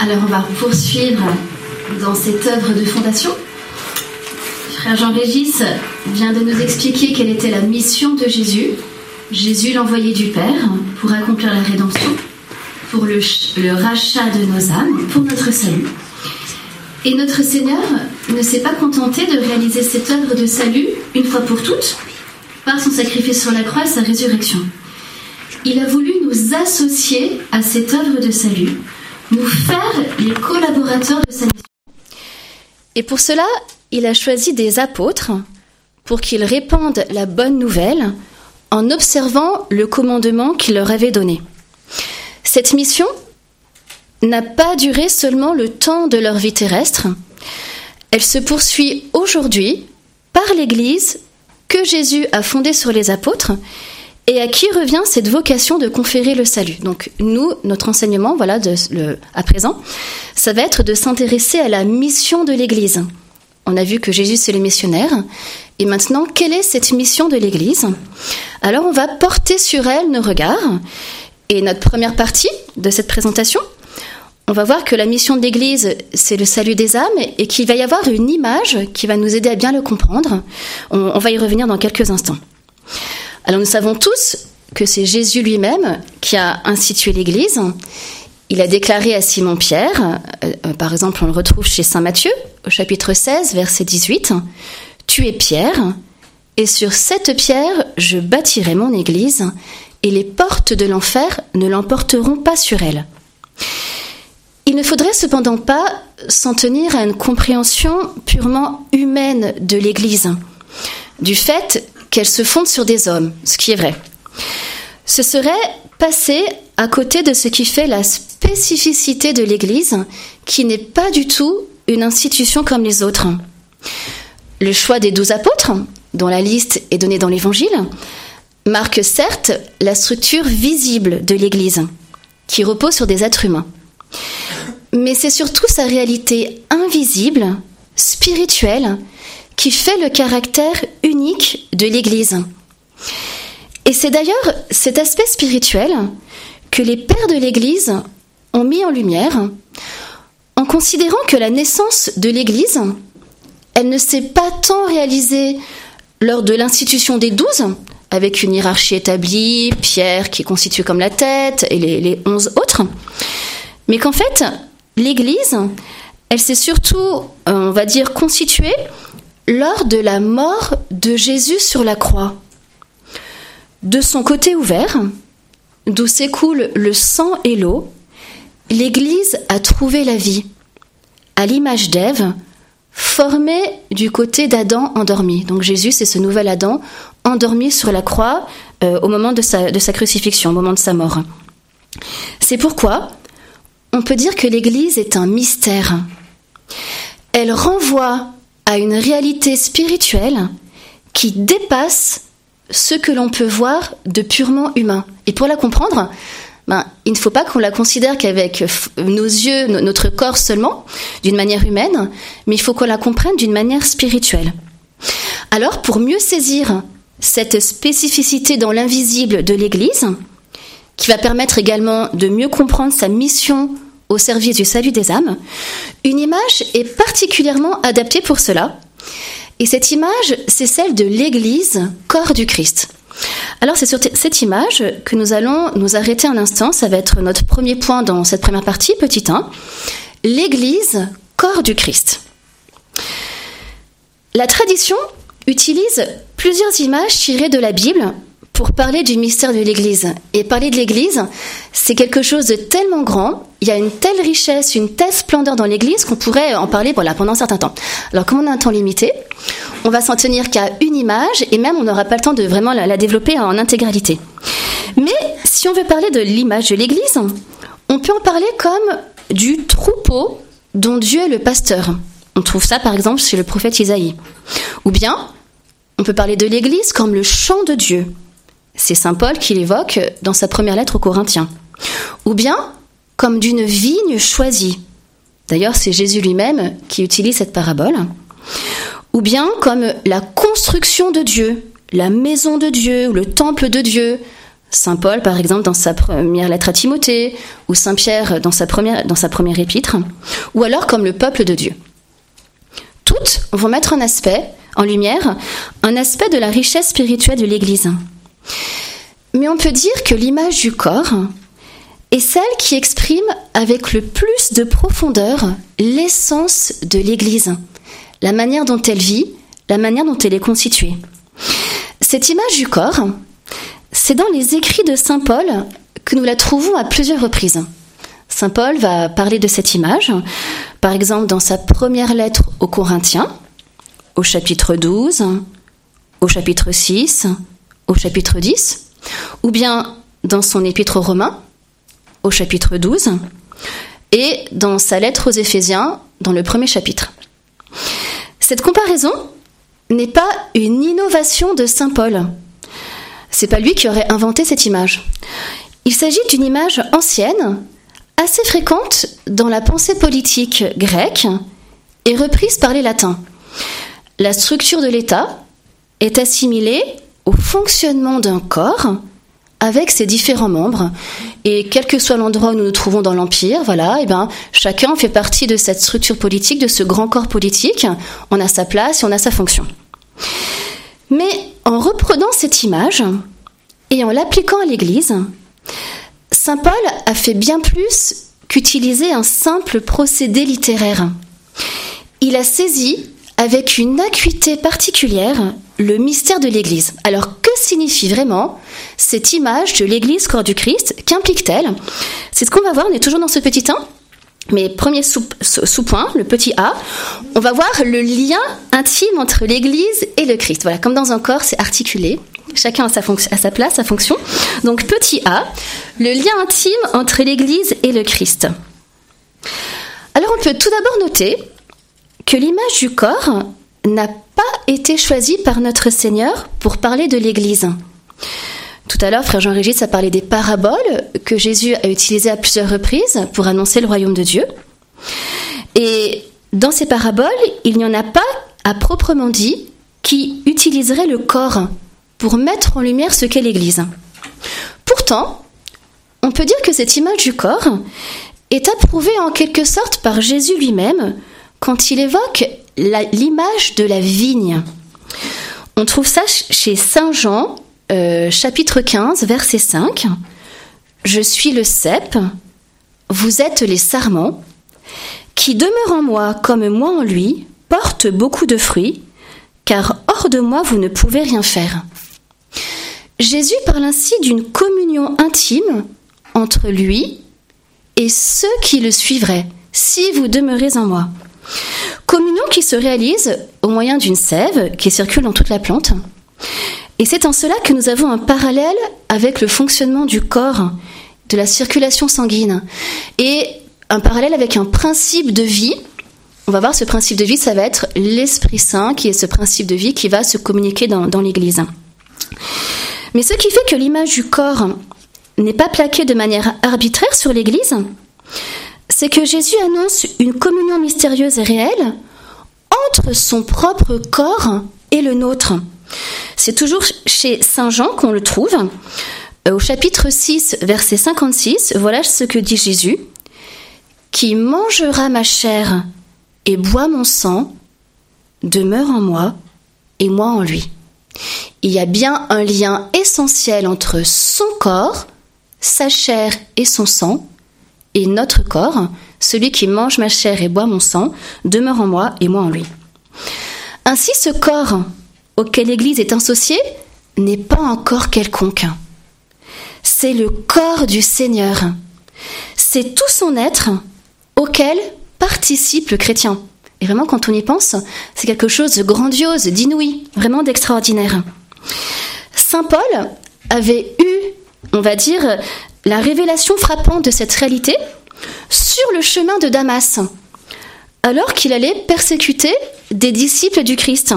Alors on va poursuivre dans cette œuvre de fondation. Frère Jean-Régis vient de nous expliquer quelle était la mission de Jésus. Jésus l'envoyé du Père pour accomplir la rédemption, pour le, le rachat de nos âmes, pour notre salut. Et notre Seigneur ne s'est pas contenté de réaliser cette œuvre de salut une fois pour toutes par son sacrifice sur la croix et sa résurrection. Il a voulu nous associer à cette œuvre de salut, nous faire les collaborateurs de sa mission. Et pour cela, il a choisi des apôtres pour qu'ils répandent la bonne nouvelle en observant le commandement qu'il leur avait donné. Cette mission n'a pas duré seulement le temps de leur vie terrestre, elle se poursuit aujourd'hui par l'Église que Jésus a fondée sur les apôtres et à qui revient cette vocation de conférer le salut. Donc nous, notre enseignement, voilà, le, à présent, ça va être de s'intéresser à la mission de l'Église. On a vu que Jésus c'est le missionnaire, et maintenant, quelle est cette mission de l'Église Alors on va porter sur elle nos regards, et notre première partie de cette présentation, on va voir que la mission de l'Église, c'est le salut des âmes et qu'il va y avoir une image qui va nous aider à bien le comprendre. On va y revenir dans quelques instants. Alors nous savons tous que c'est Jésus lui-même qui a institué l'Église. Il a déclaré à Simon-Pierre, euh, euh, par exemple on le retrouve chez Saint Matthieu au chapitre 16, verset 18, Tu es Pierre, et sur cette pierre je bâtirai mon Église, et les portes de l'enfer ne l'emporteront pas sur elle. Il ne faudrait cependant pas s'en tenir à une compréhension purement humaine de l'Église, du fait qu'elle se fonde sur des hommes, ce qui est vrai. Ce serait passer à côté de ce qui fait la spécificité de l'Église, qui n'est pas du tout une institution comme les autres. Le choix des douze apôtres, dont la liste est donnée dans l'Évangile, marque certes la structure visible de l'Église, qui repose sur des êtres humains mais c'est surtout sa réalité invisible, spirituelle, qui fait le caractère unique de l'Église. Et c'est d'ailleurs cet aspect spirituel que les pères de l'Église ont mis en lumière en considérant que la naissance de l'Église, elle ne s'est pas tant réalisée lors de l'institution des douze, avec une hiérarchie établie, Pierre qui constitue comme la tête et les, les onze autres, mais qu'en fait, l'Église, elle s'est surtout, euh, on va dire, constituée lors de la mort de Jésus sur la croix. De son côté ouvert, d'où s'écoule le sang et l'eau, l'Église a trouvé la vie, à l'image d'Ève, formée du côté d'Adam endormi. Donc Jésus, c'est ce nouvel Adam endormi sur la croix euh, au moment de sa, de sa crucifixion, au moment de sa mort. C'est pourquoi on peut dire que l'Église est un mystère. Elle renvoie à une réalité spirituelle qui dépasse ce que l'on peut voir de purement humain. Et pour la comprendre, ben, il ne faut pas qu'on la considère qu'avec nos yeux, notre corps seulement, d'une manière humaine, mais il faut qu'on la comprenne d'une manière spirituelle. Alors, pour mieux saisir cette spécificité dans l'invisible de l'Église, qui va permettre également de mieux comprendre sa mission au service du salut des âmes, une image est particulièrement adaptée pour cela. Et cette image, c'est celle de l'Église, corps du Christ. Alors c'est sur cette image que nous allons nous arrêter un instant, ça va être notre premier point dans cette première partie, petit 1. L'Église, corps du Christ. La tradition utilise plusieurs images tirées de la Bible pour parler du mystère de l'Église. Et parler de l'Église, c'est quelque chose de tellement grand, il y a une telle richesse, une telle splendeur dans l'Église qu'on pourrait en parler pendant un certain temps. Alors comme on a un temps limité, on va s'en tenir qu'à une image et même on n'aura pas le temps de vraiment la, la développer en intégralité. Mais si on veut parler de l'image de l'Église, on peut en parler comme du troupeau dont Dieu est le pasteur. On trouve ça par exemple chez le prophète Isaïe. Ou bien, on peut parler de l'Église comme le chant de Dieu. C'est Saint Paul qui l'évoque dans sa première lettre aux Corinthiens. Ou bien comme d'une vigne choisie. D'ailleurs, c'est Jésus lui-même qui utilise cette parabole. Ou bien comme la construction de Dieu, la maison de Dieu ou le temple de Dieu. Saint Paul, par exemple, dans sa première lettre à Timothée, ou Saint Pierre dans sa première, dans sa première épître, ou alors comme le peuple de Dieu. Toutes vont mettre en aspect, en lumière, un aspect de la richesse spirituelle de l'Église. Mais on peut dire que l'image du corps est celle qui exprime avec le plus de profondeur l'essence de l'Église, la manière dont elle vit, la manière dont elle est constituée. Cette image du corps, c'est dans les écrits de Saint Paul que nous la trouvons à plusieurs reprises. Saint Paul va parler de cette image, par exemple dans sa première lettre aux Corinthiens, au chapitre 12, au chapitre 6, au chapitre 10, ou bien dans son épître aux Romains, au chapitre 12, et dans sa lettre aux Éphésiens, dans le premier chapitre. Cette comparaison n'est pas une innovation de Saint Paul. C'est pas lui qui aurait inventé cette image. Il s'agit d'une image ancienne, assez fréquente dans la pensée politique grecque et reprise par les latins. La structure de l'État est assimilée au fonctionnement d'un corps avec ses différents membres. Et quel que soit l'endroit où nous nous trouvons dans l'Empire, voilà, et eh ben, chacun fait partie de cette structure politique, de ce grand corps politique. On a sa place et on a sa fonction. Mais en reprenant cette image et en l'appliquant à l'Église, Saint Paul a fait bien plus qu'utiliser un simple procédé littéraire. Il a saisi avec une acuité particulière le mystère de l'Église. Alors que signifie vraiment cette image de l'Église corps du Christ Qu'implique-t-elle? C'est ce qu'on va voir, on est toujours dans ce petit 1. Mais premier sous-point, le petit A, on va voir le lien intime entre l'Église et le Christ. Voilà, comme dans un corps, c'est articulé. Chacun a sa, à sa place, sa fonction. Donc petit a, le lien intime entre l'Église et le Christ. Alors on peut tout d'abord noter que l'image du corps n'a pas été choisie par notre Seigneur pour parler de l'Église. Tout à l'heure, frère Jean-Régis a parlé des paraboles que Jésus a utilisées à plusieurs reprises pour annoncer le royaume de Dieu. Et dans ces paraboles, il n'y en a pas, à proprement dit, qui utiliserait le corps pour mettre en lumière ce qu'est l'Église. Pourtant, on peut dire que cette image du corps est approuvée en quelque sorte par Jésus lui-même quand il évoque l'image de la vigne. On trouve ça chez Saint Jean, euh, chapitre 15, verset 5. Je suis le cep, vous êtes les sarments, qui demeurent en moi comme moi en lui, portent beaucoup de fruits, car hors de moi vous ne pouvez rien faire. Jésus parle ainsi d'une communion intime entre lui et ceux qui le suivraient, si vous demeurez en moi. Communion qui se réalise au moyen d'une sève qui circule dans toute la plante. Et c'est en cela que nous avons un parallèle avec le fonctionnement du corps, de la circulation sanguine, et un parallèle avec un principe de vie. On va voir ce principe de vie, ça va être l'Esprit Saint, qui est ce principe de vie qui va se communiquer dans, dans l'Église. Mais ce qui fait que l'image du corps n'est pas plaquée de manière arbitraire sur l'Église, c'est que Jésus annonce une communion mystérieuse et réelle entre son propre corps et le nôtre. C'est toujours chez Saint Jean qu'on le trouve. Euh, au chapitre 6, verset 56, voilà ce que dit Jésus. Qui mangera ma chair et boit mon sang demeure en moi et moi en lui il y a bien un lien essentiel entre son corps, sa chair et son sang, et notre corps, celui qui mange ma chair et boit mon sang, demeure en moi et moi en lui. Ainsi, ce corps auquel l'Église est associée n'est pas un corps quelconque. C'est le corps du Seigneur. C'est tout son être auquel participe le chrétien. Et vraiment, quand on y pense, c'est quelque chose de grandiose, d'inouï, vraiment d'extraordinaire. Saint Paul avait eu, on va dire, la révélation frappante de cette réalité sur le chemin de Damas, alors qu'il allait persécuter des disciples du Christ.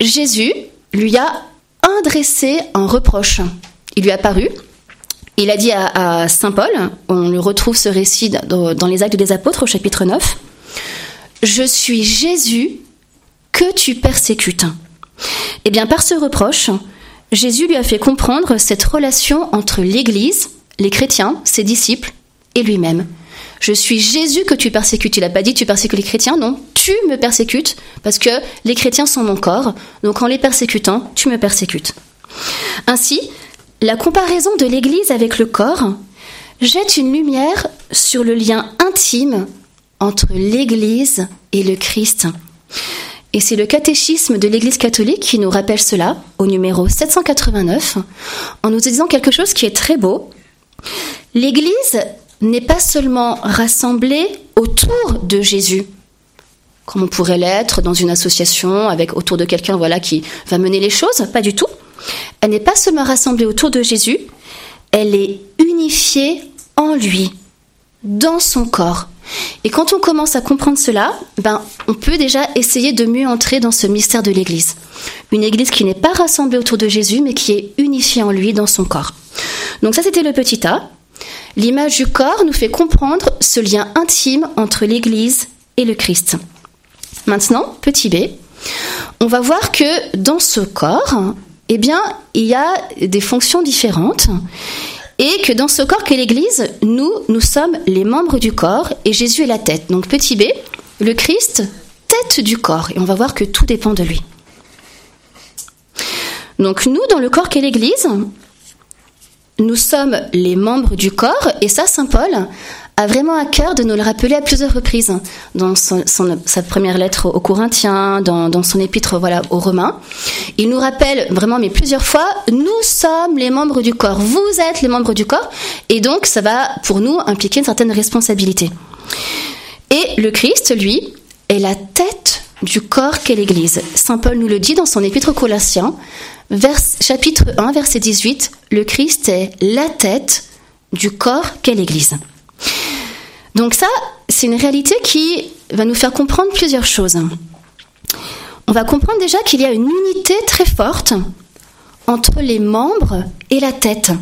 Jésus lui a adressé un reproche. Il lui a paru, il a dit à, Saint Paul, on le retrouve ce récit dans les Actes des Apôtres au chapitre 9, Je suis Jésus que tu persécutes. Eh bien, par ce reproche, Jésus lui a fait comprendre cette relation entre l'Église, les chrétiens, ses disciples, et lui-même. Je suis Jésus que tu persécutes. Il n'a pas dit tu persécutes les chrétiens, non. Tu me persécutes parce que les chrétiens sont mon corps. Donc en les persécutant, tu me persécutes. Ainsi, la comparaison de l'Église avec le corps jette une lumière sur le lien intime entre l'Église et le Christ. Et c'est le catéchisme de l'Église catholique qui nous rappelle cela au numéro 789 en nous disant quelque chose qui est très beau. L'Église n'est pas seulement rassemblée autour de Jésus, comme on pourrait l'être dans une association avec autour de quelqu'un voilà qui va mener les choses, pas du tout. Elle n'est pas seulement rassemblée autour de Jésus, elle est unifiée en lui, dans son corps. Et quand on commence à comprendre cela, ben, on peut déjà essayer de mieux entrer dans ce mystère de l'Église. Une Église qui n'est pas rassemblée autour de Jésus, mais qui est unifiée en lui, dans son corps. Donc ça, c'était le petit A. L'image du corps nous fait comprendre ce lien intime entre l'Église et le Christ. Maintenant, petit b, on va voir que dans ce corps, eh bien, il y a des fonctions différentes et que dans ce corps qu'est l'Église, nous, nous sommes les membres du corps et Jésus est la tête. Donc petit b, le Christ, tête du corps. Et on va voir que tout dépend de lui. Donc nous, dans le corps qu'est l'Église, nous sommes les membres du corps et ça, Saint Paul a vraiment à cœur de nous le rappeler à plusieurs reprises dans sa première lettre aux Corinthiens, dans, son épître voilà aux Romains. Il nous rappelle vraiment, mais plusieurs fois, nous sommes les membres du corps, vous êtes les membres du corps, et donc ça va pour nous impliquer une certaine responsabilité. Et le Christ, lui, est la tête du corps qu'est l'Église. Saint Paul nous le dit dans son épître aux Colossiens, chapitre 1, verset 18, le Christ est la tête du corps qu'est l'Église. Donc ça, c'est une réalité qui va nous faire comprendre plusieurs choses. On va comprendre déjà qu'il y a une unité très forte entre les membres et la tête.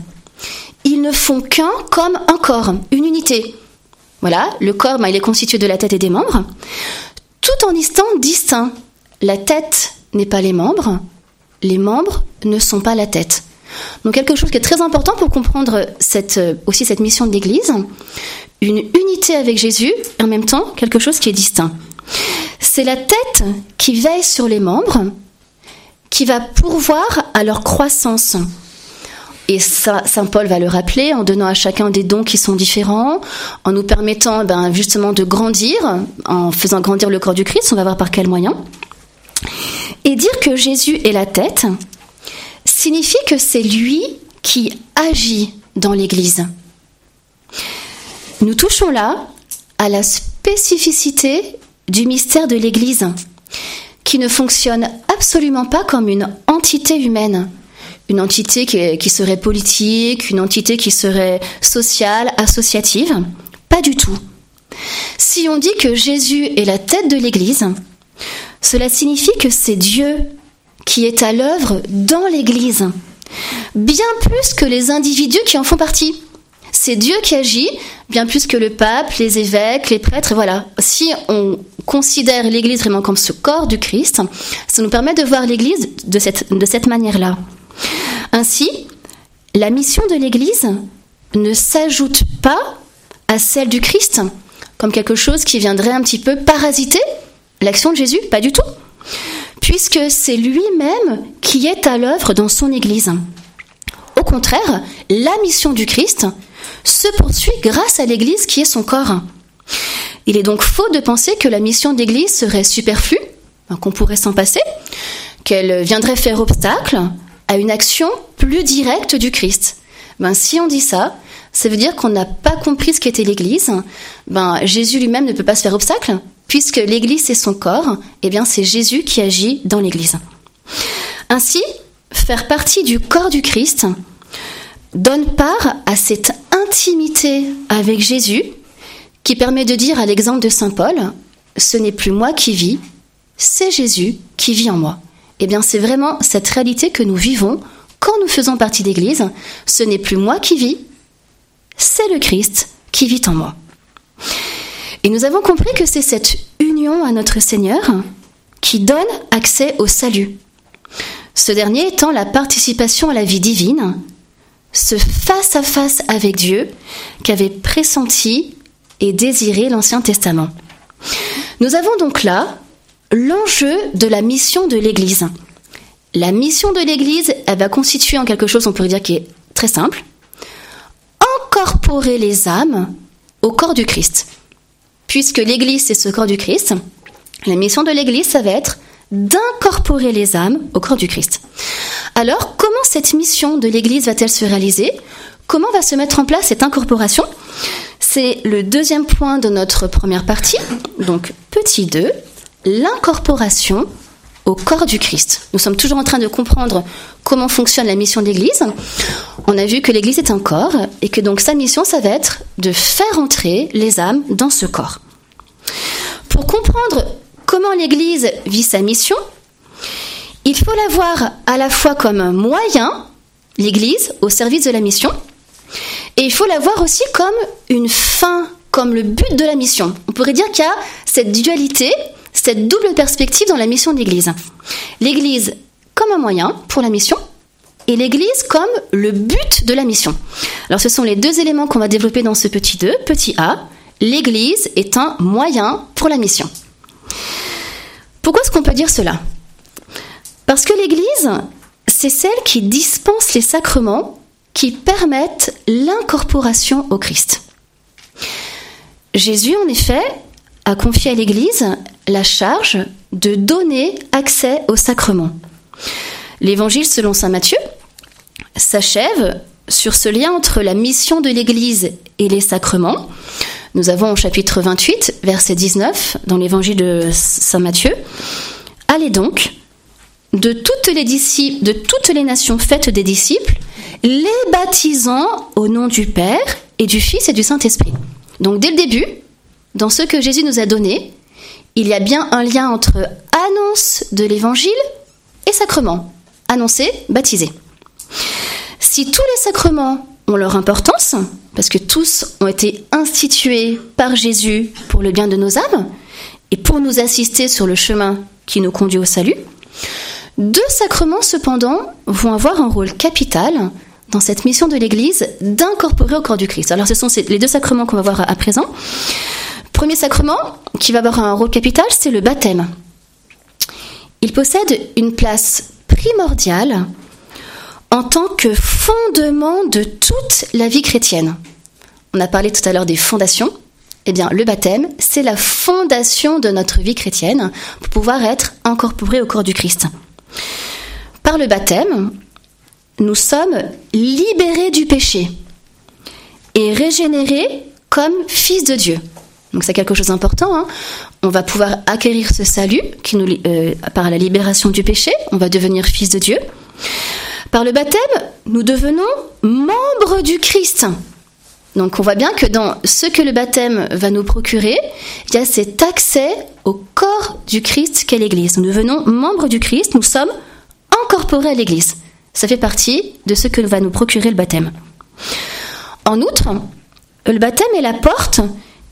Ils ne font qu'un comme un corps, une unité. Voilà, le corps, ben, il est constitué de la tête et des membres, tout en étant distinct. La tête n'est pas les membres, les membres ne sont pas la tête. Donc quelque chose qui est très important pour comprendre euh, aussi cette mission de l'Église, une unité avec Jésus et en même temps quelque chose qui est distinct. C'est la tête qui veille sur les membres, qui va pourvoir à leur croissance. Et ça, Saint Paul va le rappeler en donnant à chacun des dons qui sont différents, en nous permettant ben, justement de grandir, en faisant grandir le corps du Christ, on va voir par quel moyen. Et dire que Jésus est la tête signifie que c'est lui qui agit dans l'Église. Nous touchons là à la spécificité du mystère de l'Église, qui ne fonctionne absolument pas comme une entité humaine, une entité qui, serait politique, une entité qui serait sociale, associative. Pas du tout. Si on dit que Jésus est la tête de l'Église, cela signifie que c'est Dieu qui est à l'œuvre dans l'Église, bien plus que les individus qui en font partie. C'est Dieu qui agit, bien plus que le pape, les évêques, les prêtres. voilà. Si on considère l'Église vraiment comme ce corps du Christ, ça nous permet de voir l'Église de cette, de cette manière-là. Ainsi, la mission de l'Église ne s'ajoute pas à celle du Christ, comme quelque chose qui viendrait un petit peu parasiter l'action de Jésus, pas du tout, puisque c'est lui-même qui est à l'œuvre dans son Église. Au contraire, la mission du Christ se poursuit grâce à l'Église qui est son corps. Il est donc faux de penser que la mission d'Église serait superflue, qu'on pourrait s'en passer, qu'elle viendrait faire obstacle à une action plus directe du Christ. Ben, si on dit ça, ça veut dire qu'on n'a pas compris ce qu'était l'Église. Ben, Jésus lui-même ne peut pas se faire obstacle, puisque l'Église c'est son corps, eh bien c'est Jésus qui agit dans l'Église. Ainsi, faire partie du corps du Christ donne part à cette intimité avec Jésus qui permet de dire à l'exemple de Saint Paul, ce n'est plus moi qui vis, c'est Jésus qui vit en moi. Eh bien, c'est vraiment cette réalité que nous vivons quand nous faisons partie d'Église. Ce n'est plus moi qui vis, c'est le Christ qui vit en moi. Et nous avons compris que c'est cette union à notre Seigneur qui donne accès au salut. Ce dernier étant la participation à la vie divine, ce face-à-face avec Dieu qu'avait pressenti et désiré l'Ancien Testament. Nous avons donc là l'enjeu de la mission de l'Église. La mission de l'Église, elle va constituer en quelque chose, on pourrait dire, qui est très simple. Incorporer les âmes au corps du Christ. Puisque l'Église, c'est ce corps du Christ, la mission de l'Église, ça va être d'incorporer les âmes au corps du Christ. Alors, comment cette mission de l'Église va-t-elle se réaliser? Comment va se mettre en place cette incorporation? C'est le deuxième point de notre première partie. Donc, petit 2, l'incorporation au corps du Christ. Nous sommes toujours en train de comprendre comment fonctionne la mission de l'Église. On a vu que l'Église est un corps et que donc sa mission, ça va être de faire entrer les âmes dans ce corps. Pour comprendre comment l'Église vit sa mission, il faut la voir à la fois comme un moyen, l'Église, au service de la mission, et il faut la voir aussi comme une fin, comme le but de la mission. On pourrait dire qu'il y a cette dualité cette double perspective dans la mission de l'Église. L'Église comme un moyen pour la mission et l'Église comme le but de la mission. Alors ce sont les deux éléments qu'on va développer dans ce petit 2. Petit a, l'Église est un moyen pour la mission. Pourquoi est-ce qu'on peut dire cela? Parce que l'Église, c'est celle qui dispense les sacrements qui permettent l'incorporation au Christ. Jésus, en effet, a confié à l'Église la charge de donner accès au sacrement. L'évangile selon Saint Matthieu s'achève sur ce lien entre la mission de l'Église et les sacrements. Nous avons au chapitre 28, verset 19, dans l'évangile de Saint Matthieu. Allez donc, de toutes les disciples, de toutes les nations faites des disciples, les baptisant au nom du Père et du Fils et du Saint-Esprit. Donc dès le début, dans ce que Jésus nous a donné, il y a bien un lien entre annonce de l'évangile et sacrement. Annoncer, baptiser. Si tous les sacrements ont leur importance, parce que tous ont été institués par Jésus pour le bien de nos âmes et pour nous assister sur le chemin qui nous conduit au salut, deux sacrements cependant vont avoir un rôle capital dans cette mission de l'Église d'incorporer au corps du Christ. Alors ce sont les deux sacrements qu'on va voir à présent. Premier sacrement qui va avoir un rôle capital, c'est le baptême. Il possède une place primordiale en tant que fondement de toute la vie chrétienne. On a parlé tout à l'heure des fondations. Eh bien, le baptême, c'est la fondation de notre vie chrétienne pour pouvoir être incorporé au corps du Christ. Par le baptême, nous sommes libérés du péché et régénérés comme fils de Dieu. Donc c'est quelque chose d'important. Hein. On va pouvoir acquérir ce salut euh, par la libération du péché. On va devenir fils de Dieu. Par le baptême, nous devenons membres du Christ. Donc on voit bien que dans ce que le baptême va nous procurer, il y a cet accès au corps du Christ qu'est l'Église. Nous devenons membres du Christ, nous sommes incorporés à l'Église. Ça fait partie de ce que va nous procurer le baptême. En outre, le baptême est la porte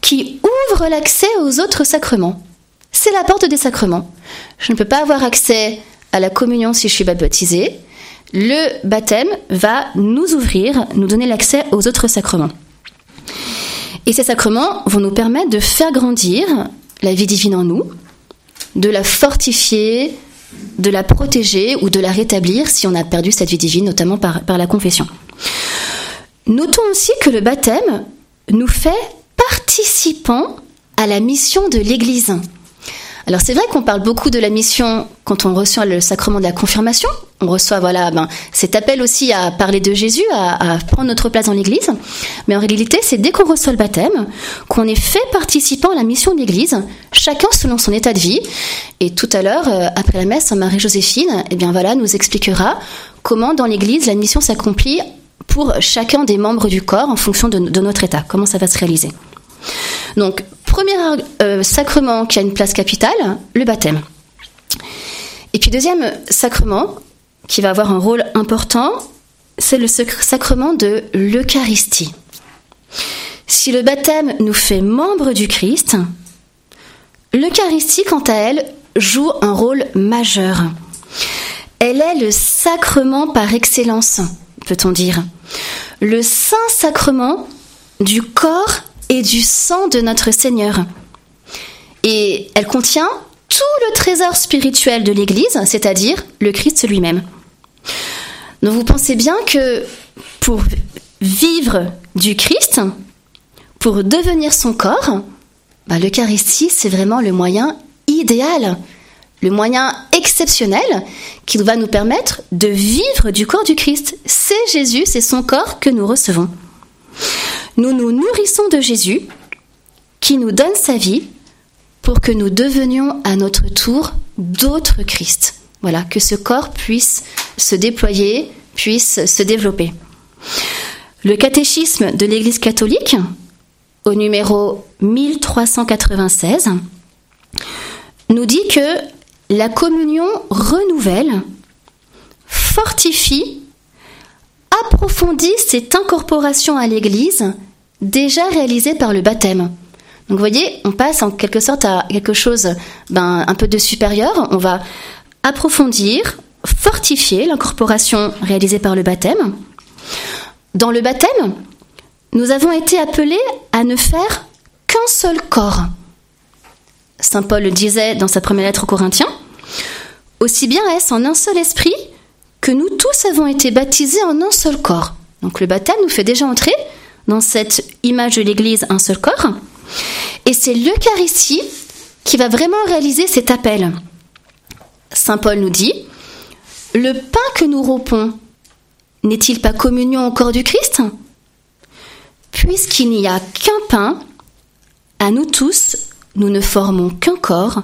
qui ouvre l'accès aux autres sacrements. C'est la porte des sacrements. Je ne peux pas avoir accès à la communion si je suis baptisé. Le baptême va nous ouvrir, nous donner l'accès aux autres sacrements. Et ces sacrements vont nous permettre de faire grandir la vie divine en nous, de la fortifier, de la protéger ou de la rétablir si on a perdu cette vie divine, notamment par la confession. Notons aussi que le baptême nous fait participant à la mission de l'Église. Alors c'est vrai qu'on parle beaucoup de la mission quand on reçoit le sacrement de la confirmation. On reçoit voilà ben, cet appel aussi à parler de Jésus, à, prendre notre place dans l'Église. Mais en réalité, c'est dès qu'on reçoit le baptême qu'on est fait participant à la mission de l'Église, chacun selon son état de vie. Et tout à l'heure, euh, après la messe, Marie-Joséphine, eh bien voilà, nous expliquera comment dans l'Église la mission s'accomplit pour chacun des membres du corps en fonction de, notre état, comment ça va se réaliser? Donc, premier euh, sacrement qui a une place capitale, le baptême. Et puis deuxième sacrement qui va avoir un rôle important, c'est le sacrement de l'Eucharistie. Si le baptême nous fait membres du Christ, l'Eucharistie, quant à elle, joue un rôle majeur. Elle est le sacrement par excellence, peut-on dire. Le saint sacrement du corps et du sang de notre Seigneur. Et elle contient tout le trésor spirituel de l'Église, c'est-à-dire le Christ lui-même. Donc vous pensez bien que pour vivre du Christ, pour devenir son corps, bah, l'Eucharistie, c'est vraiment le moyen idéal, le moyen exceptionnel qui va nous permettre de vivre du corps du Christ. C'est Jésus, c'est son corps que nous recevons. Nous nous nourrissons de Jésus qui nous donne sa vie pour que nous devenions à notre tour d'autres Christ. Voilà, que ce corps puisse se déployer, puisse se développer. Le catéchisme de l'Église catholique, au numéro 1396, nous dit que la communion renouvelle, fortifie, approfondit cette incorporation à l'Église déjà réalisée par le baptême. Donc vous voyez, on passe en quelque sorte à quelque chose ben, un peu de supérieur. On va approfondir, fortifier l'incorporation réalisée par le baptême. Dans le baptême, nous avons été appelés à ne faire qu'un seul corps. Saint Paul le disait dans sa première lettre aux Corinthiens. Aussi bien est-ce en un seul esprit que nous tous avons été baptisés en un seul corps. Donc le baptême nous fait déjà entrer dans cette image de l'Église un seul corps. Et c'est l'Eucharistie qui va vraiment réaliser cet appel. Saint Paul nous dit, le pain que nous rompons n'est-il pas communion au corps du Christ? Puisqu'il n'y a qu'un pain, à nous tous, nous ne formons qu'un corps,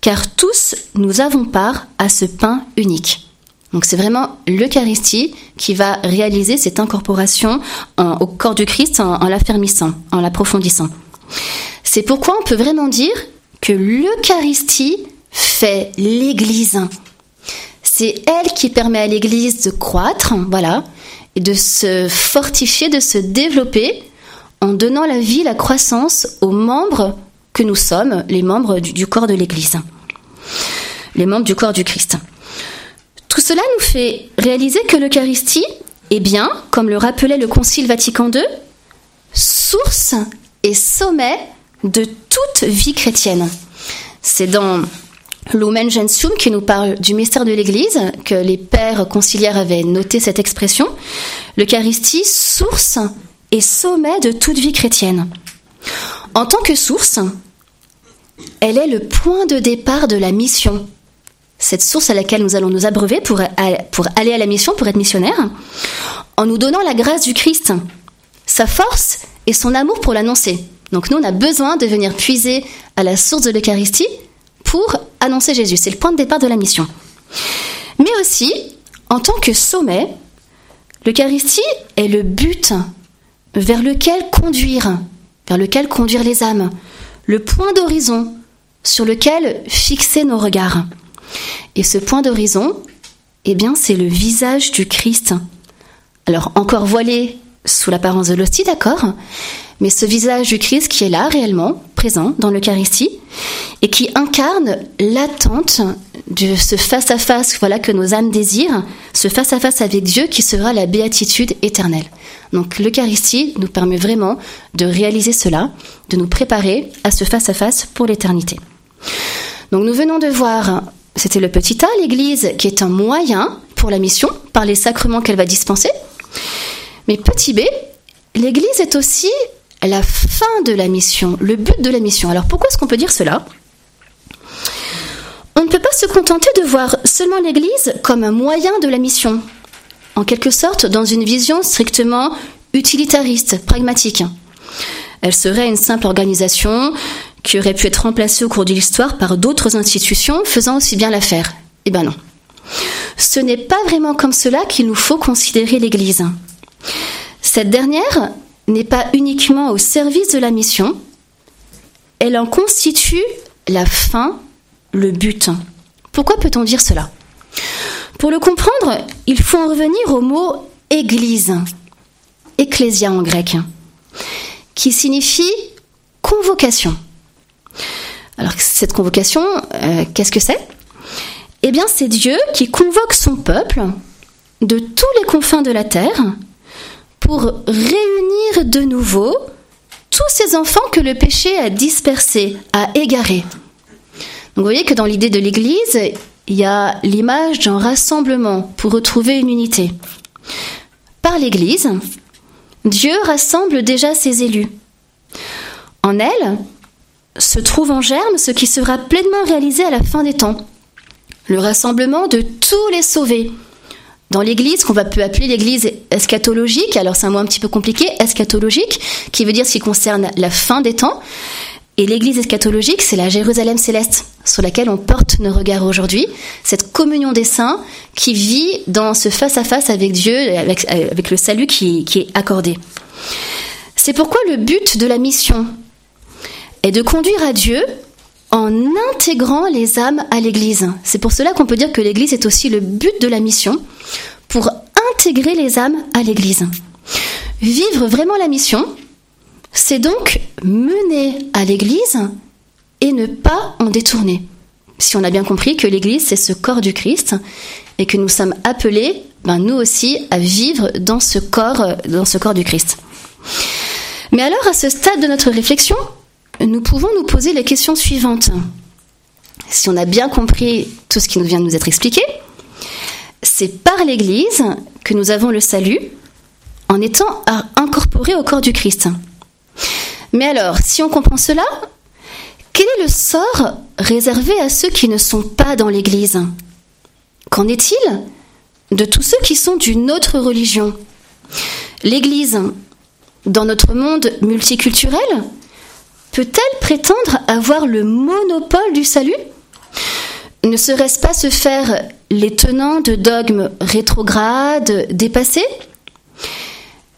car tous nous avons part à ce pain unique. Donc c'est vraiment l'Eucharistie qui va réaliser cette incorporation au corps du Christ en, l'affermissant, en l'approfondissant. C'est pourquoi on peut vraiment dire que l'Eucharistie fait l'Église. C'est elle qui permet à l'Église de croître, voilà, et de se fortifier, de se développer en donnant la vie, la croissance aux membres que nous sommes, les membres du, corps de l'Église, les membres du corps du Christ. Tout cela nous fait réaliser que l'Eucharistie est bien, comme le rappelait le Concile Vatican II, source et sommet de toute vie chrétienne. C'est dans Lumen Gentium qui nous parle du mystère de l'Église que les pères conciliaires avaient noté cette expression. L'Eucharistie, source et sommet de toute vie chrétienne. En tant que source, elle est le point de départ de la mission. Cette source à laquelle nous allons nous abreuver pour, pour aller à la mission, pour être missionnaire, en nous donnant la grâce du Christ, sa force et son amour pour l'annoncer. Donc nous, on a besoin de venir puiser à la source de l'Eucharistie pour annoncer Jésus. C'est le point de départ de la mission. Mais aussi, en tant que sommet, l'Eucharistie est le but vers lequel conduire, vers lequel conduire les âmes, le point d'horizon sur lequel fixer nos regards. Et ce point d'horizon, eh bien, c'est le visage du Christ. Alors, encore voilé sous l'apparence de l'hostie, d'accord mais ce visage du Christ qui est là réellement, présent dans l'Eucharistie, et qui incarne l'attente de ce face-à-face voilà, que nos âmes désirent, ce face-à-face avec Dieu qui sera la béatitude éternelle. Donc l'Eucharistie nous permet vraiment de réaliser cela, de nous préparer à ce face-à-face pour l'éternité. Donc nous venons de voir, c'était le petit A, l'Église, qui est un moyen pour la mission, par les sacrements qu'elle va dispenser. Mais petit b, l'Église est aussi la fin de la mission, le but de la mission. Alors pourquoi est-ce qu'on peut dire cela? On ne peut pas se contenter de voir seulement l'Église comme un moyen de la mission, en quelque sorte dans une vision strictement utilitariste, pragmatique. Elle serait une simple organisation qui aurait pu être remplacée au cours de l'histoire par d'autres institutions faisant aussi bien l'affaire. Eh ben non. Ce n'est pas vraiment comme cela qu'il nous faut considérer l'Église. Cette dernière n'est pas uniquement au service de la mission, elle en constitue la fin, le but. Pourquoi peut-on dire cela? Pour le comprendre, il faut en revenir au mot Église, ecclésia en grec, qui signifie convocation. Alors cette convocation, euh, qu'est-ce que c'est? Eh bien, c'est Dieu qui convoque son peuple de tous les confins de la terre pour réunir de nouveau tous ces enfants que le péché a dispersés, a égarés. Donc vous voyez que dans l'idée de l'Église, il y a l'image d'un rassemblement pour retrouver une unité. Par l'Église, Dieu rassemble déjà ses élus. En elle se trouve en germe ce qui sera pleinement réalisé à la fin des temps. Le rassemblement de tous les sauvés, dans l'Église, qu'on va peu appeler l'Église eschatologique, alors c'est un mot un petit peu compliqué, eschatologique, qui veut dire ce qui concerne la fin des temps. Et l'Église eschatologique, c'est la Jérusalem céleste sur laquelle on porte nos regards aujourd'hui, cette communion des saints qui vit dans ce face-à-face avec Dieu, avec, le salut qui est accordé. C'est pourquoi le but de la mission est de conduire à Dieu en intégrant les âmes à l'Église. C'est pour cela qu'on peut dire que l'Église est aussi le but de la mission, pour intégrer les âmes à l'Église. Vivre vraiment la mission, c'est donc mener à l'Église et ne pas en détourner. Si on a bien compris que l'Église, c'est ce corps du Christ et que nous sommes appelés, ben, nous aussi, à vivre dans ce corps, dans ce corps du Christ. Mais alors, à ce stade de notre réflexion, nous pouvons nous poser les questions suivantes. Si on a bien compris tout ce qui nous vient de nous être expliqué, c'est par l'Église que nous avons le salut en étant incorporés au corps du Christ. Mais alors, si on comprend cela, quel est le sort réservé à ceux qui ne sont pas dans l'Église? Qu'en est-il de tous ceux qui sont d'une autre religion? L'Église, dans notre monde multiculturel, peut-elle prétendre avoir le monopole du salut? Ne serait-ce pas se faire les tenants de dogmes rétrogrades, dépassés?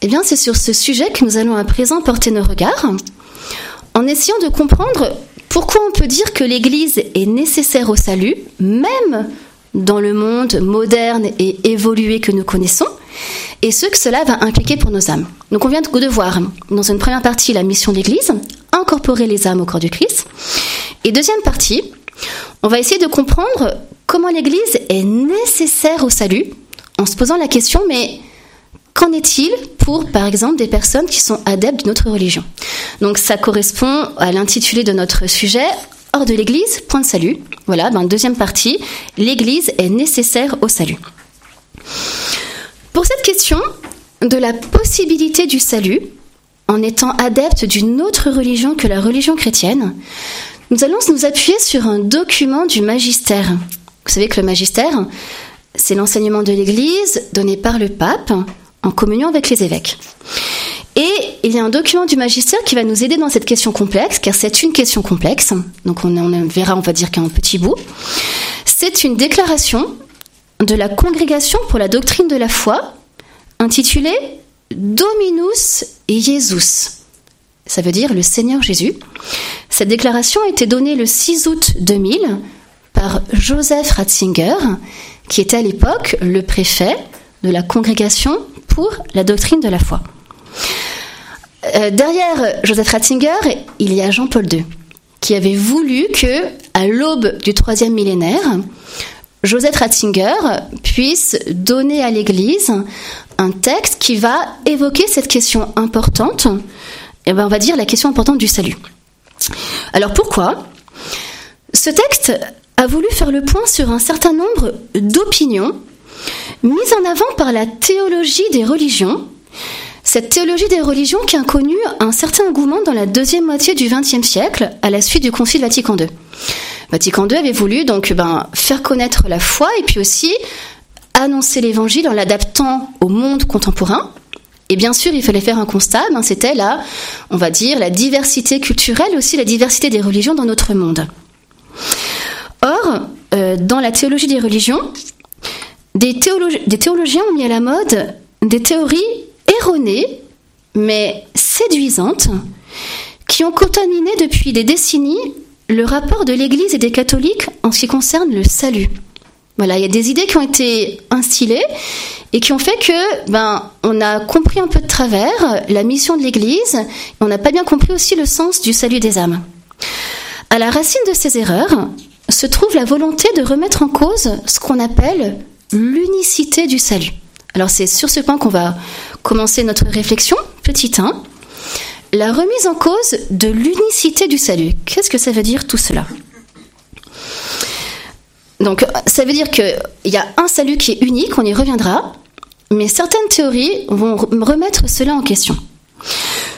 Eh bien, c'est sur ce sujet que nous allons à présent porter nos regards, en essayant de comprendre pourquoi on peut dire que l'Église est nécessaire au salut, même dans le monde moderne et évolué que nous connaissons, et ce que cela va impliquer pour nos âmes. Donc on vient de voir dans une première partie la mission de l'Église, incorporer les âmes au corps du Christ. Et deuxième partie, on va essayer de comprendre comment l'Église est nécessaire au salut, en se posant la question, mais qu'en est-il pour, par exemple, des personnes qui sont adeptes d'une autre religion? Donc ça correspond à l'intitulé de notre sujet, hors de l'Église, point de salut. Voilà, deuxième partie, l'Église est nécessaire au salut. Pour cette question de la possibilité du salut, en étant adepte d'une autre religion que la religion chrétienne, nous allons nous appuyer sur un document du magistère. Vous savez que le magistère, c'est l'enseignement de l'Église donné par le pape en communion avec les évêques. Et il y a un document du magistère qui va nous aider dans cette question complexe, car c'est une question complexe, donc on, verra, on va dire qu'un petit bout. C'est une déclaration de la Congrégation pour la doctrine de la foi, intitulée Dominus Jesus. Ça veut dire le Seigneur Jésus. Cette déclaration a été donnée le 6 août 2000 par Joseph Ratzinger, qui était à l'époque le préfet de la Congrégation pour la doctrine de la foi. Euh, derrière Joseph Ratzinger, il y a Jean-Paul II, qui avait voulu que, à l'aube du troisième millénaire, Joseph Ratzinger puisse donner à l'Église un texte qui va évoquer cette question importante, et eh ben on va dire la question importante du salut. Alors pourquoi Ce texte a voulu faire le point sur un certain nombre d'opinions mises en avant par la théologie des religions, cette théologie des religions qui a connu un certain engouement dans la deuxième moitié du XXe siècle à la suite du Concile Vatican II. Vatican II avait voulu donc ben, faire connaître la foi et puis aussi annoncer l'évangile en l'adaptant au monde contemporain. Et bien sûr, il fallait faire un constat, ben, c'était là, on va dire, la diversité culturelle, aussi la diversité des religions dans notre monde. Or, euh, dans la théologie des religions, des, des théologiens ont mis à la mode des théories erronées, mais séduisantes, qui ont contaminé depuis des décennies le rapport de l'Église et des catholiques en ce qui concerne le salut. Voilà, il y a des idées qui ont été instillées et qui ont fait que, ben, on a compris un peu de travers la mission de l'Église, on n'a pas bien compris aussi le sens du salut des âmes. À la racine de ces erreurs se trouve la volonté de remettre en cause ce qu'on appelle l'unicité du salut. Alors c'est sur ce point qu'on va commencer notre réflexion. Petit 1. La remise en cause de l'unicité du salut. Qu'est-ce que ça veut dire tout cela donc, ça veut dire qu'il y a un salut qui est unique, on y reviendra, mais certaines théories vont remettre cela en question.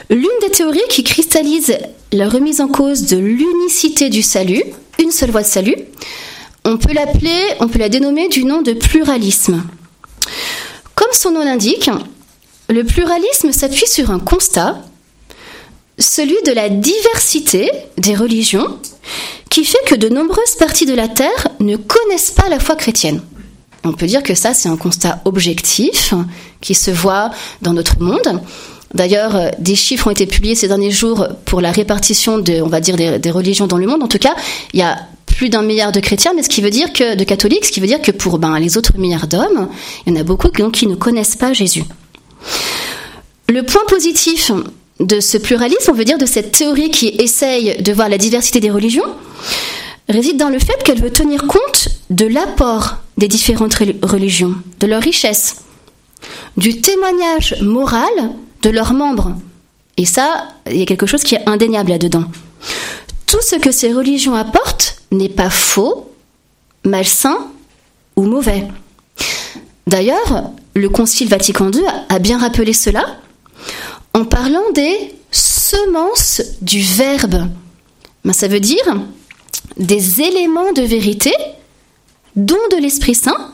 L'une des théories qui cristallise la remise en cause de l'unicité du salut, une seule voie de salut, on peut l'appeler, on peut la dénommer du nom de pluralisme. Comme son nom l'indique, le pluralisme s'appuie sur un constat, celui de la diversité des religions qui fait que de nombreuses parties de la Terre ne connaissent pas la foi chrétienne. On peut dire que ça, c'est un constat objectif qui se voit dans notre monde. D'ailleurs, euh, des chiffres ont été publiés ces derniers jours pour la répartition de, on va dire, des, religions dans le monde. En tout cas, il y a plus d'un milliard de chrétiens, mais ce qui veut dire que de catholiques, ce qui veut dire que pour ben, les autres milliards d'hommes, il y en a beaucoup qui ne connaissent pas Jésus. Le point positif de ce pluralisme, on veut dire de cette théorie qui essaye de voir la diversité des religions, réside dans le fait qu'elle veut tenir compte de l'apport des différentes religions, de leur richesse, du témoignage moral de leurs membres. Et ça, il y a quelque chose qui est indéniable là-dedans. Tout ce que ces religions apportent n'est pas faux, malsain ou mauvais. D'ailleurs, le Concile Vatican II a bien rappelé cela en parlant des semences du Verbe. Ben, ça veut dire des éléments de vérité, dont de l'Esprit Saint,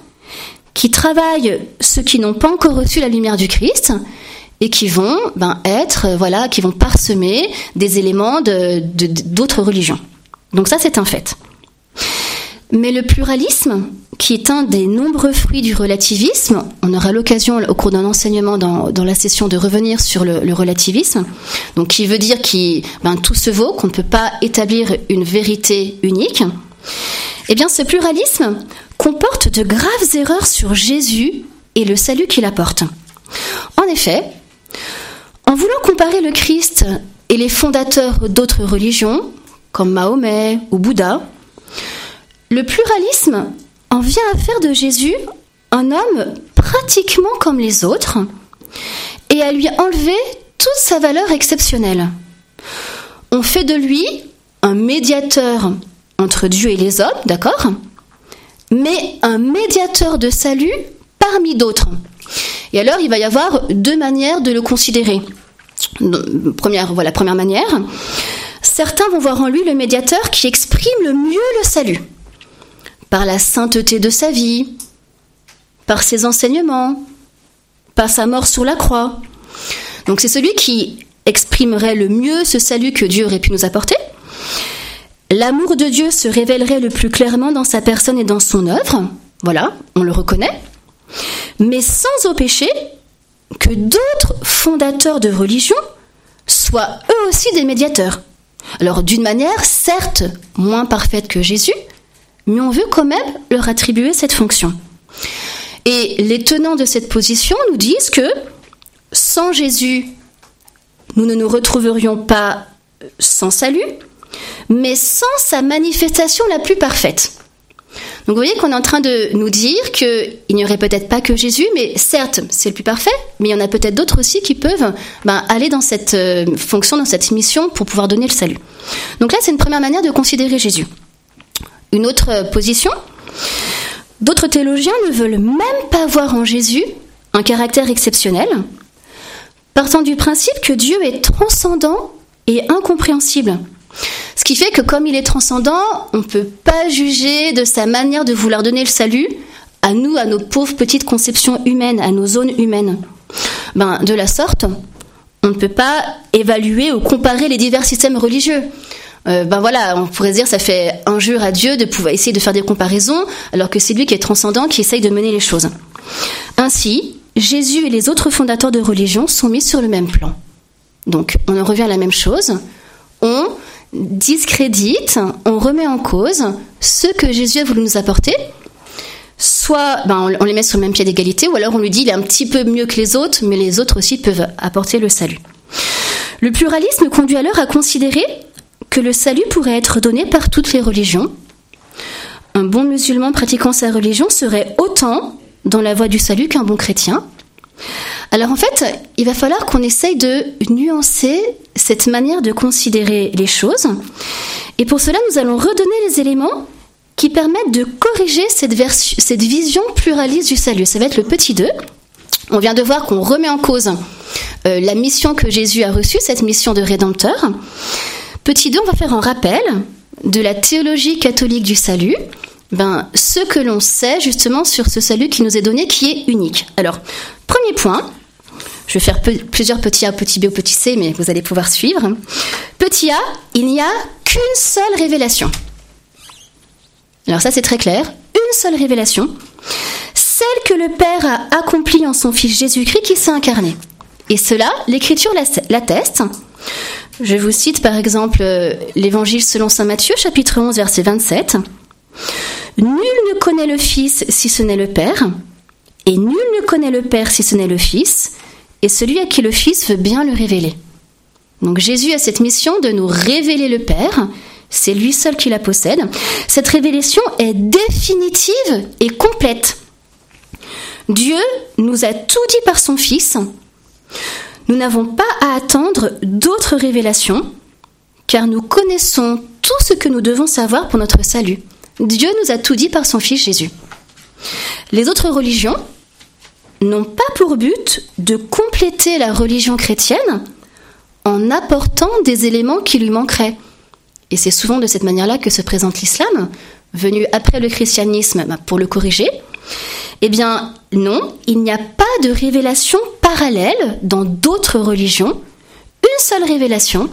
qui travaillent ceux qui n'ont pas encore reçu la lumière du Christ et qui vont ben, être, voilà, qui vont parsemer des éléments d'autres religions. Donc ça, c'est un fait. Mais le pluralisme, qui est un des nombreux fruits du relativisme, on aura l'occasion au cours d'un enseignement dans, la session de revenir sur le, relativisme, donc qui veut dire que ben, tout se vaut, qu'on ne peut pas établir une vérité unique. Eh bien, ce pluralisme comporte de graves erreurs sur Jésus et le salut qu'il apporte. En effet, en voulant comparer le Christ et les fondateurs d'autres religions, comme Mahomet ou Bouddha, le pluralisme en vient à faire de Jésus un homme pratiquement comme les autres et à lui enlever toute sa valeur exceptionnelle. On fait de lui un médiateur entre Dieu et les hommes, d'accord? Mais un médiateur de salut parmi d'autres. Et alors, il va y avoir deux manières de le considérer. Première, voilà, première manière. Certains vont voir en lui le médiateur qui exprime le mieux le salut par la sainteté de sa vie, par ses enseignements, par sa mort sur la croix. Donc c'est celui qui exprimerait le mieux ce salut que Dieu aurait pu nous apporter. L'amour de Dieu se révélerait le plus clairement dans sa personne et dans son œuvre. Voilà, on le reconnaît. Mais sans péché que d'autres fondateurs de religion soient eux aussi des médiateurs. Alors d'une manière certes moins parfaite que Jésus, mais on veut quand même leur attribuer cette fonction. Et les tenants de cette position nous disent que sans Jésus, nous ne nous retrouverions pas sans salut, mais sans sa manifestation la plus parfaite. Donc vous voyez qu'on est en train de nous dire qu'il n'y aurait peut-être pas que Jésus, mais certes, c'est le plus parfait, mais il y en a peut-être d'autres aussi qui peuvent ben, aller dans cette euh, fonction, dans cette mission pour pouvoir donner le salut. Donc là, c'est une première manière de considérer Jésus. Une autre position D'autres théologiens ne veulent même pas voir en Jésus un caractère exceptionnel, partant du principe que Dieu est transcendant et incompréhensible. Ce qui fait que comme il est transcendant, on ne peut pas juger de sa manière de vouloir donner le salut à nous, à nos pauvres petites conceptions humaines, à nos zones humaines. Ben, de la sorte, on ne peut pas évaluer ou comparer les divers systèmes religieux. Euh, ben voilà, on pourrait dire ça fait injure à Dieu de pouvoir essayer de faire des comparaisons, alors que c'est lui qui est transcendant, qui essaye de mener les choses. Ainsi, Jésus et les autres fondateurs de religion sont mis sur le même plan. Donc, on en revient à la même chose. On discrédite, on remet en cause ce que Jésus a voulu nous apporter. Soit ben, on les met sur le même pied d'égalité, ou alors on lui dit il est un petit peu mieux que les autres, mais les autres aussi peuvent apporter le salut. Le pluralisme conduit alors à considérer que le salut pourrait être donné par toutes les religions, un bon musulman pratiquant sa religion serait autant dans la voie du salut qu'un bon chrétien. Alors en fait, il va falloir qu'on essaye de nuancer cette manière de considérer les choses. Et pour cela, nous allons redonner les éléments qui permettent de corriger cette, vision pluraliste du salut. Ça va être le petit 2. On vient de voir qu'on remet en cause euh, la mission que Jésus a reçue, cette mission de rédempteur. Petit 2, on va faire un rappel de la théologie catholique du salut, ben, ce que l'on sait justement sur ce salut qui nous est donné, qui est unique. Alors, premier point, je vais faire plusieurs petits A, petits B ou petits C, mais vous allez pouvoir suivre. Petit A, il n'y a qu'une seule révélation. Alors ça c'est très clair, une seule révélation, celle que le Père a accomplie en son Fils Jésus-Christ qui s'est incarné. Et cela, l'Écriture l'atteste. Je vous cite par exemple euh, l'Évangile selon Saint Matthieu, chapitre 11, verset 27. Nul ne connaît le Fils si ce n'est le Père, et nul ne connaît le Père si ce n'est le Fils, et celui à qui le Fils veut bien le révéler. Donc Jésus a cette mission de nous révéler le Père, c'est lui seul qui la possède. Cette révélation est définitive et complète. Dieu nous a tout dit par son Fils. Nous n'avons pas à attendre d'autres révélations, car nous connaissons tout ce que nous devons savoir pour notre salut. Dieu nous a tout dit par son Fils Jésus. Les autres religions n'ont pas pour but de compléter la religion chrétienne en apportant des éléments qui lui manqueraient. Et c'est souvent de cette manière-là que se présente l'islam, venu après le christianisme bah, pour le corriger. Eh bien, non, il n'y a pas de révélation parallèle dans d'autres religions. Une seule révélation,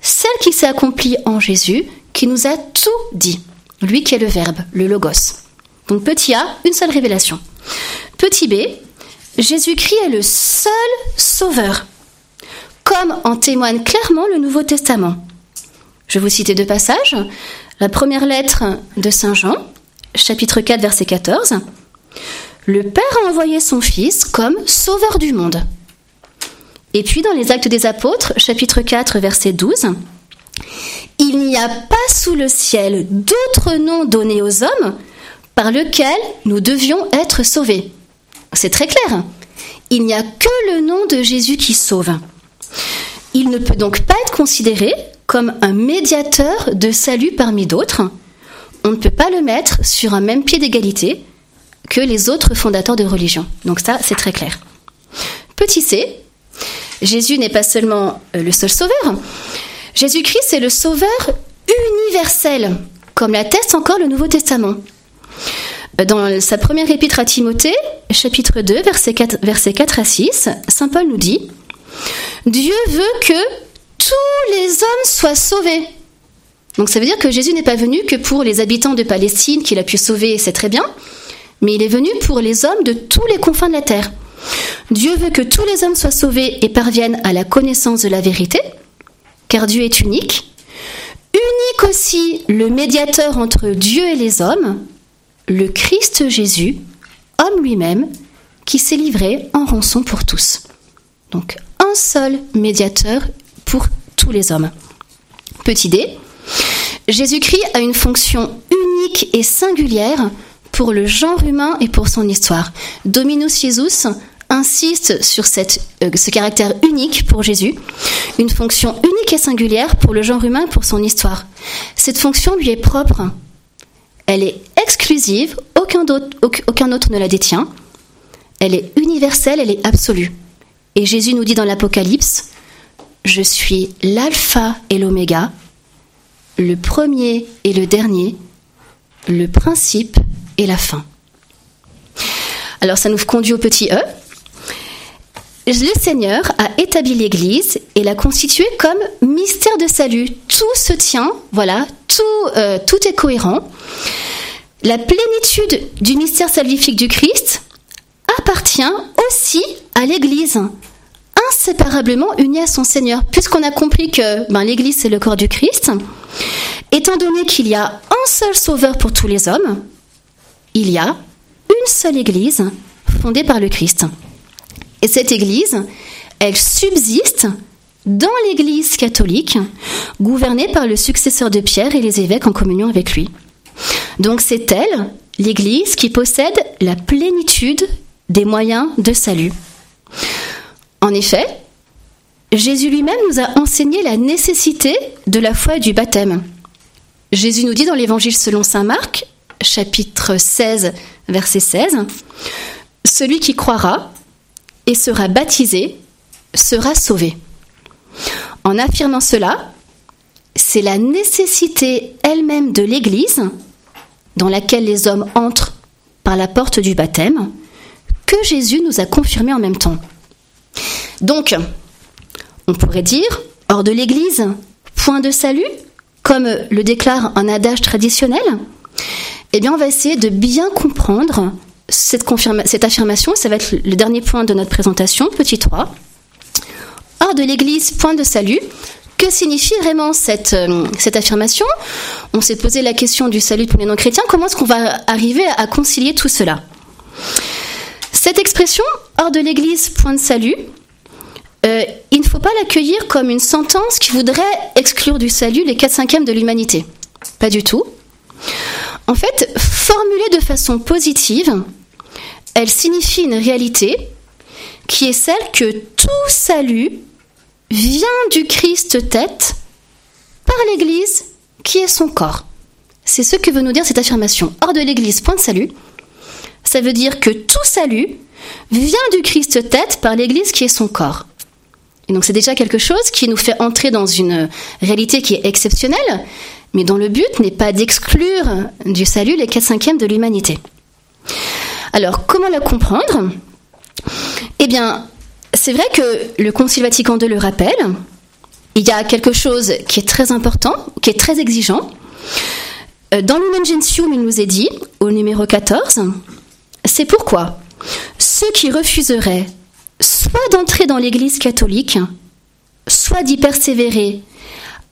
celle qui s'est accomplie en Jésus, qui nous a tout dit. Lui qui est le Verbe, le Logos. Donc petit a, une seule révélation. Petit b, Jésus-Christ est le seul sauveur, comme en témoigne clairement le Nouveau Testament. Je vous citer deux passages. La première lettre de Saint Jean, chapitre 4, verset 14. Le Père a envoyé son Fils comme sauveur du monde. Et puis dans les Actes des Apôtres, chapitre 4, verset 12. Il n'y a pas sous le ciel d'autre nom donné aux hommes par lequel nous devions être sauvés. C'est très clair. Il n'y a que le nom de Jésus qui sauve. Il ne peut donc pas être considéré comme un médiateur de salut parmi d'autres. On ne peut pas le mettre sur un même pied d'égalité que les autres fondateurs de religion. Donc ça, c'est très clair. Petit c, Jésus n'est pas seulement euh, le seul sauveur. Jésus-Christ est le sauveur universel, comme l'atteste encore le Nouveau Testament. Dans sa première épître à Timothée, chapitre 2, versets 4, 4 à 6, Saint Paul nous dit Dieu veut que tous les hommes soient sauvés. Donc ça veut dire que Jésus n'est pas venu que pour les habitants de Palestine qu'il a pu sauver, c'est très bien, mais il est venu pour les hommes de tous les confins de la terre. Dieu veut que tous les hommes soient sauvés et parviennent à la connaissance de la vérité, car Dieu est unique. Unique aussi le médiateur entre Dieu et les hommes, le Christ Jésus, homme lui-même, qui s'est livré en rançon pour tous. Donc un seul médiateur pour tous les hommes. Petit d, Jésus-Christ a une fonction unique et singulière pour le genre humain et pour son histoire. Dominus Jesus insiste sur cette, euh, ce caractère unique pour Jésus, une fonction unique et singulière pour le genre humain et pour son histoire. Cette fonction lui est propre. Elle est exclusive, aucun, aucun autre ne la détient. Elle est universelle, elle est absolue. Et Jésus nous dit dans l'Apocalypse, Je suis l'alpha et l'oméga, le premier et le dernier, le principe et la fin. Alors ça nous conduit au petit E. Le Seigneur a établi l'Église et l'a constituée comme mystère de salut. Tout se tient, voilà, tout, euh, tout est cohérent. La plénitude du mystère salvifique du Christ appartient aussi à l'Église, inséparablement unie à son Seigneur, puisqu'on a compris que ben, l'Église c'est le corps du Christ. Étant donné qu'il y a un seul Sauveur pour tous les hommes, il y a une seule Église fondée par le Christ. Et cette Église, elle subsiste dans l'Église catholique, gouvernée par le successeur de Pierre et les évêques en communion avec lui. Donc c'est elle, l'Église, qui possède la plénitude des moyens de salut. En effet, Jésus lui-même nous a enseigné la nécessité de la foi et du baptême. Jésus nous dit dans l'Évangile selon Saint Marc, chapitre 16, verset 16, Celui qui croira et sera baptisé sera sauvé. En affirmant cela, c'est la nécessité elle-même de l'Église, dans laquelle les hommes entrent par la porte du baptême, que Jésus nous a confirmé en même temps. Donc, on pourrait dire, hors de l'Église, point de salut, comme le déclare un adage traditionnel Eh bien, on va essayer de bien comprendre cette, affirmation. Ça va être le dernier point de notre présentation, petit 3. Hors de l'Église, point de salut. Que signifie vraiment cette, euh, affirmation? On s'est posé la question du salut pour les non-chrétiens. Comment est-ce qu'on va arriver à concilier tout cela? Cette expression, hors de l'Église, point de salut, euh, il ne faut pas l'accueillir comme une sentence qui voudrait exclure du salut les 4 cinquièmes de l'humanité. Pas du tout. En fait, formulée de façon positive, elle signifie une réalité qui est celle que tout salut vient du Christ tête par l'Église qui est son corps. C'est ce que veut nous dire cette affirmation. Hors de l'Église, point de salut. Ça veut dire que tout salut vient du Christ tête par l'Église qui est son corps. Et donc c'est déjà quelque chose qui nous fait entrer dans une réalité qui est exceptionnelle, mais dont le but n'est pas d'exclure du salut les 4 cinquièmes de l'humanité. Alors comment la comprendre? Eh bien, c'est vrai que le Concile Vatican II le rappelle, il y a quelque chose qui est très important, qui est très exigeant. Euh, dans l'Human Gentium, il nous est dit, au numéro 14, c'est pourquoi ceux qui refuseraient soit d'entrer dans l'Église catholique, soit d'y persévérer,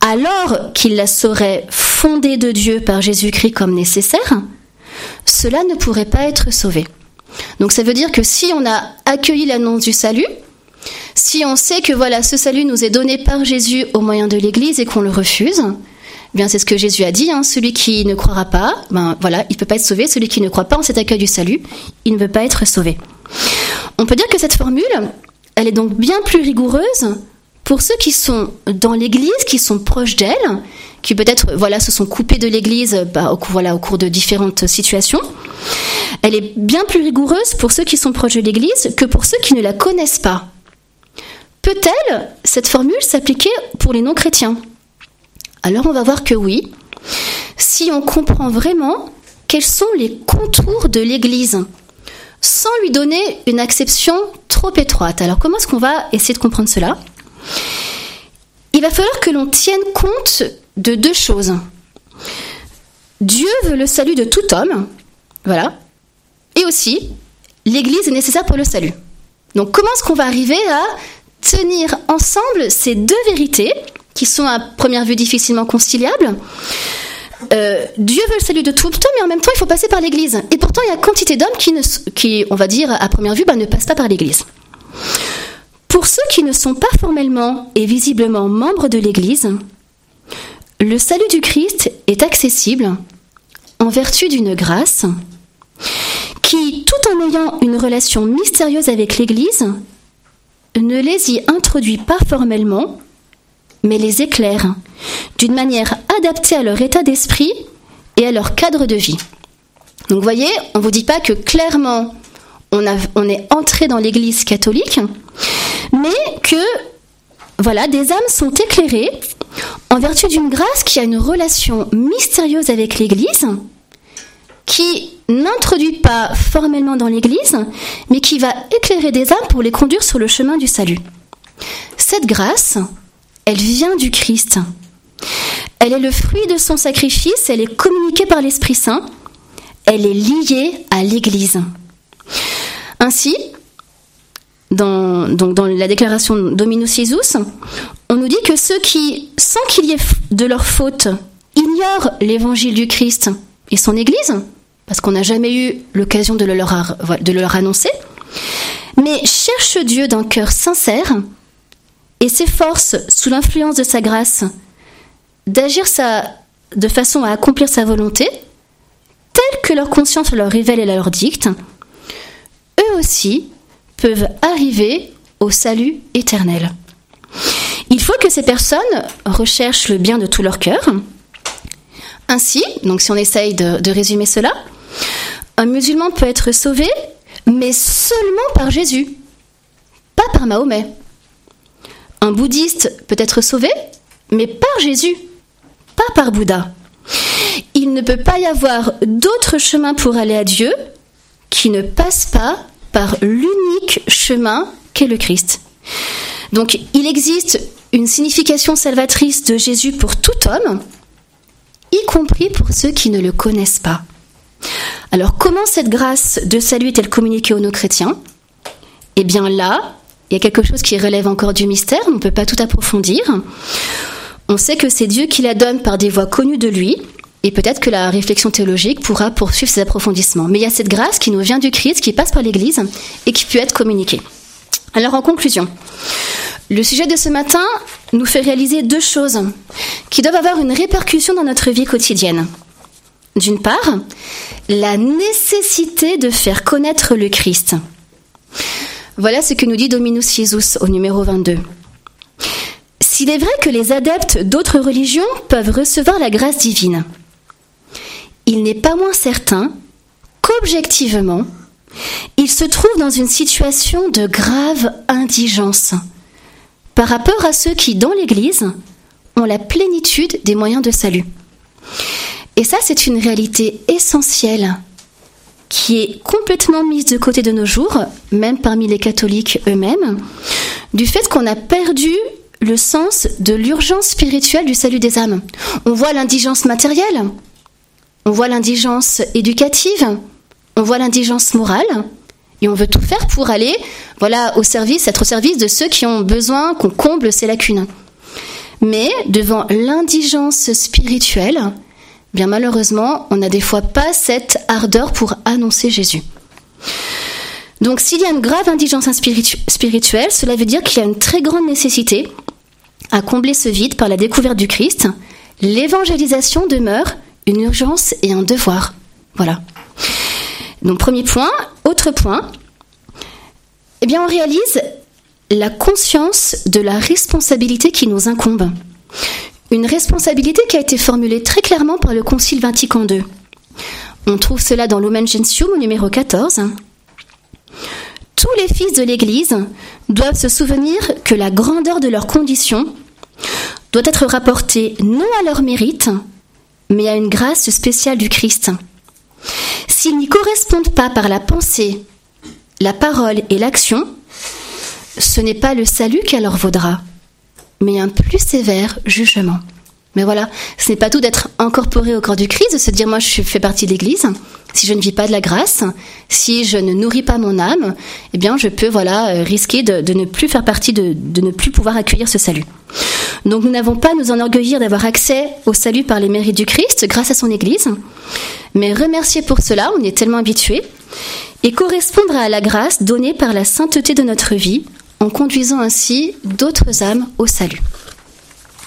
alors qu'il la saurait fondée de Dieu par Jésus-Christ comme nécessaire, cela ne pourrait pas être sauvé. Donc ça veut dire que si on a accueilli l'annonce du salut, si on sait que voilà ce salut nous est donné par Jésus au moyen de l'Église et qu'on le refuse, eh bien c'est ce que Jésus a dit. Hein, celui qui ne croira pas, ben voilà, il peut pas être sauvé. Celui qui ne croit pas en cet accueil du salut, il ne veut pas être sauvé. On peut dire que cette formule, elle est donc bien plus rigoureuse pour ceux qui sont dans l'Église, qui sont proches d'elle, qui peut-être voilà se sont coupés de l'Église bah, au, au cours de différentes situations. Elle est bien plus rigoureuse pour ceux qui sont proches de l'Église que pour ceux qui ne la connaissent pas. Peut-elle, cette formule, s'appliquer pour les non-chrétiens? Alors on va voir que oui, si on comprend vraiment quels sont les contours de l'Église, sans lui donner une acception trop étroite. Alors comment est-ce qu'on va essayer de comprendre cela? Il va falloir que l'on tienne compte de deux choses. Dieu veut le salut de tout homme, voilà, et aussi l'Église est nécessaire pour le salut. Donc comment est-ce qu'on va arriver à tenir ensemble ces deux vérités qui sont à première vue difficilement conciliables? Euh, Dieu veut le salut de tout temps, mais en même temps, il faut passer par l'Église. Et pourtant, il y a quantité d'hommes qui, qui, on va dire, à première vue, bah, ne passent pas par l'Église. Pour ceux qui ne sont pas formellement et visiblement membres de l'Église, le salut du Christ est accessible en vertu d'une grâce qui, tout en ayant une relation mystérieuse avec l'Église, ne les y introduit pas formellement, mais les éclaire d'une manière adaptée à leur état d'esprit et à leur cadre de vie. Donc voyez, on ne vous dit pas que clairement on, on est entré dans l'Église catholique, mais que voilà, des âmes sont éclairées en vertu d'une grâce qui a une relation mystérieuse avec l'Église, qui n'introduit pas formellement dans l'Église, mais qui va éclairer des âmes pour les conduire sur le chemin du salut. Cette grâce, elle vient du Christ. Elle est le fruit de son sacrifice, elle est communiquée par l'Esprit Saint, elle est liée à l'Église. Ainsi, dans, donc dans la déclaration Dominus Jesus, on nous dit que ceux qui, sans qu'il y ait de leur faute, ignorent l'évangile du Christ et son Église, parce qu'on n'a jamais eu l'occasion de, le leur annoncer, mais cherchent Dieu d'un cœur sincère, et s'efforce, sous l'influence de sa grâce, d'agir de façon à accomplir sa volonté, que leur conscience leur révèle et leur dicte, eux aussi peuvent arriver au salut éternel. Il faut que ces personnes recherchent le bien de tout leur cœur. Ainsi, donc si on essaye de, de résumer cela, un musulman peut être sauvé, mais seulement par Jésus, pas par Mahomet. Un bouddhiste peut être sauvé, mais par Jésus, pas par Bouddha. Il ne peut pas y avoir d'autre chemin pour aller à Dieu qui ne passe pas par l'unique chemin qu'est le Christ. Donc il existe une signification salvatrice de Jésus pour tout homme, y compris pour ceux qui ne le connaissent pas. Alors comment cette grâce de salut est-elle communiquée aux non-chrétiens? Eh bien là, il y a quelque chose qui relève encore du mystère, on ne peut pas tout approfondir. On sait que c'est Dieu qui la donne par des voies connues de lui, et peut-être que la réflexion théologique pourra poursuivre ces approfondissements. Mais il y a cette grâce qui nous vient du Christ, qui passe par l'Église, et qui peut être communiquée. Alors en conclusion, le sujet de ce matin nous fait réaliser deux choses qui doivent avoir une répercussion dans notre vie quotidienne. D'une part, la nécessité de faire connaître le Christ. Voilà ce que nous dit Dominus Jesus au numéro 22. S'il est vrai que les adeptes d'autres religions peuvent recevoir la grâce divine, il n'est pas moins certain qu'objectivement, ils se trouvent dans une situation de grave indigence par rapport à ceux qui, dans l'Église, ont la plénitude des moyens de salut. Et ça, c'est une réalité essentielle qui est complètement mise de côté de nos jours, même parmi les catholiques eux-mêmes, du fait qu'on a perdu le sens de l'urgence spirituelle du salut des âmes. On voit l'indigence matérielle, on voit l'indigence éducative, on voit l'indigence morale, et on veut tout faire pour aller, voilà, au service, être au service de ceux qui ont besoin qu'on comble ces lacunes. Mais devant l'indigence spirituelle, bien malheureusement, on n'a des fois pas cette ardeur pour annoncer Jésus. Donc s'il y a une grave indigence spirituelle, cela veut dire qu'il y a une très grande nécessité à combler ce vide par la découverte du Christ. L'évangélisation demeure une urgence et un devoir. Voilà. Donc premier point. Autre point. Eh bien on réalise la conscience de la responsabilité qui nous incombe. Une responsabilité qui a été formulée très clairement par le Concile Vatican II. On trouve cela dans l'Omen Gentium au numéro 14. Tous les fils de l'Église doivent se souvenir que la grandeur de leur condition doit être rapportée non à leur mérite, mais à une grâce spéciale du Christ. S'ils n'y correspondent pas par la pensée, la parole et l'action, ce n'est pas le salut qu'elle leur vaudra, mais un plus sévère jugement. Mais voilà, ce n'est pas tout d'être incorporé au corps du Christ, de se dire moi je fais partie de l'Église. Si je ne vis pas de la grâce, si je ne nourris pas mon âme, eh bien je peux voilà euh, risquer de, ne plus faire partie, de, de ne plus pouvoir accueillir ce salut. Donc nous n'avons pas à nous enorgueillir d'avoir accès au salut par les mérites du Christ grâce à son Église, mais remercier pour cela, on est tellement habitué, et correspondre à la grâce donnée par la sainteté de notre vie en conduisant ainsi d'autres âmes au salut.